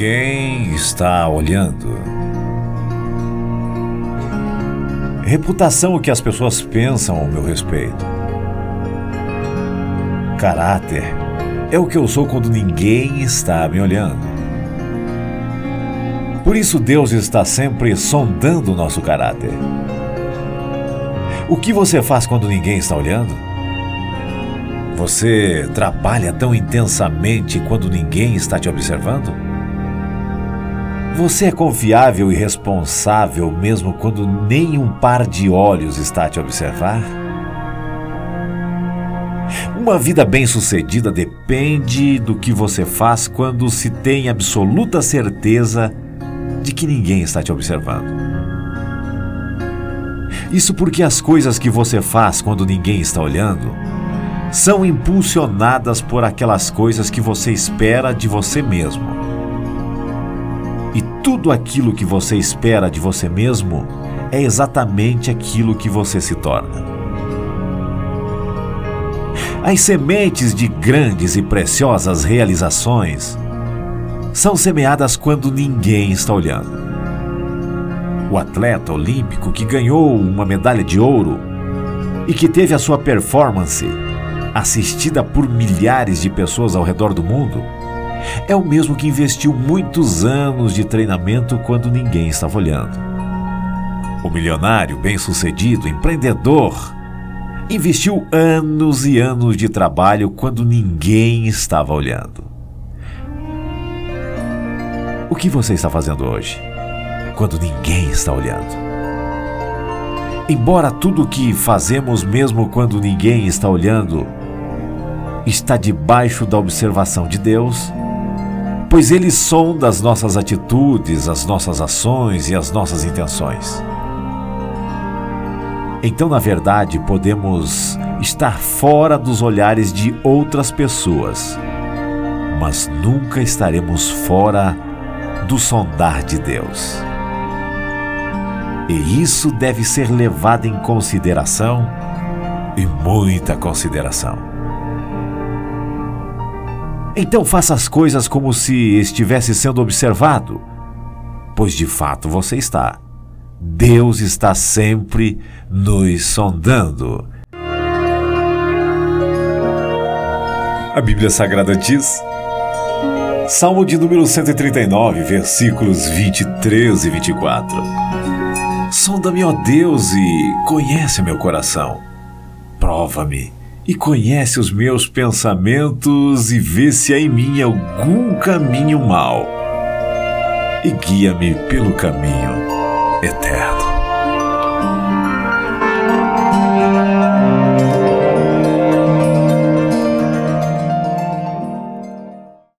está olhando? Reputação o que as pessoas pensam ao meu respeito. Caráter é o que eu sou quando ninguém está me olhando. Por isso Deus está sempre sondando o nosso caráter. O que você faz quando ninguém está olhando? Você trabalha tão intensamente quando ninguém está te observando? Você é confiável e responsável mesmo quando nenhum par de olhos está a te observar? Uma vida bem-sucedida depende do que você faz quando se tem absoluta certeza de que ninguém está te observando. Isso porque as coisas que você faz quando ninguém está olhando são impulsionadas por aquelas coisas que você espera de você mesmo. E tudo aquilo que você espera de você mesmo é exatamente aquilo que você se torna. As sementes de grandes e preciosas realizações são semeadas quando ninguém está olhando. O atleta olímpico que ganhou uma medalha de ouro e que teve a sua performance assistida por milhares de pessoas ao redor do mundo é o mesmo que investiu muitos anos de treinamento quando ninguém estava olhando. O milionário bem-sucedido, empreendedor, investiu anos e anos de trabalho quando ninguém estava olhando. O que você está fazendo hoje, quando ninguém está olhando? Embora tudo o que fazemos, mesmo quando ninguém está olhando, está debaixo da observação de Deus, pois Ele sonda as nossas atitudes, as nossas ações e as nossas intenções. Então, na verdade, podemos estar fora dos olhares de outras pessoas, mas nunca estaremos fora do sondar de Deus. E isso deve ser levado em consideração e muita consideração. Então faça as coisas como se estivesse sendo observado, pois de fato você está. Deus está sempre nos sondando. A Bíblia Sagrada diz Salmo de número 139, versículos 23 e 24. Sonda-me, ó Deus, e conhece meu coração. Prova-me e conhece os meus pensamentos e vê se há em mim algum caminho mau. E guia-me pelo caminho eterno.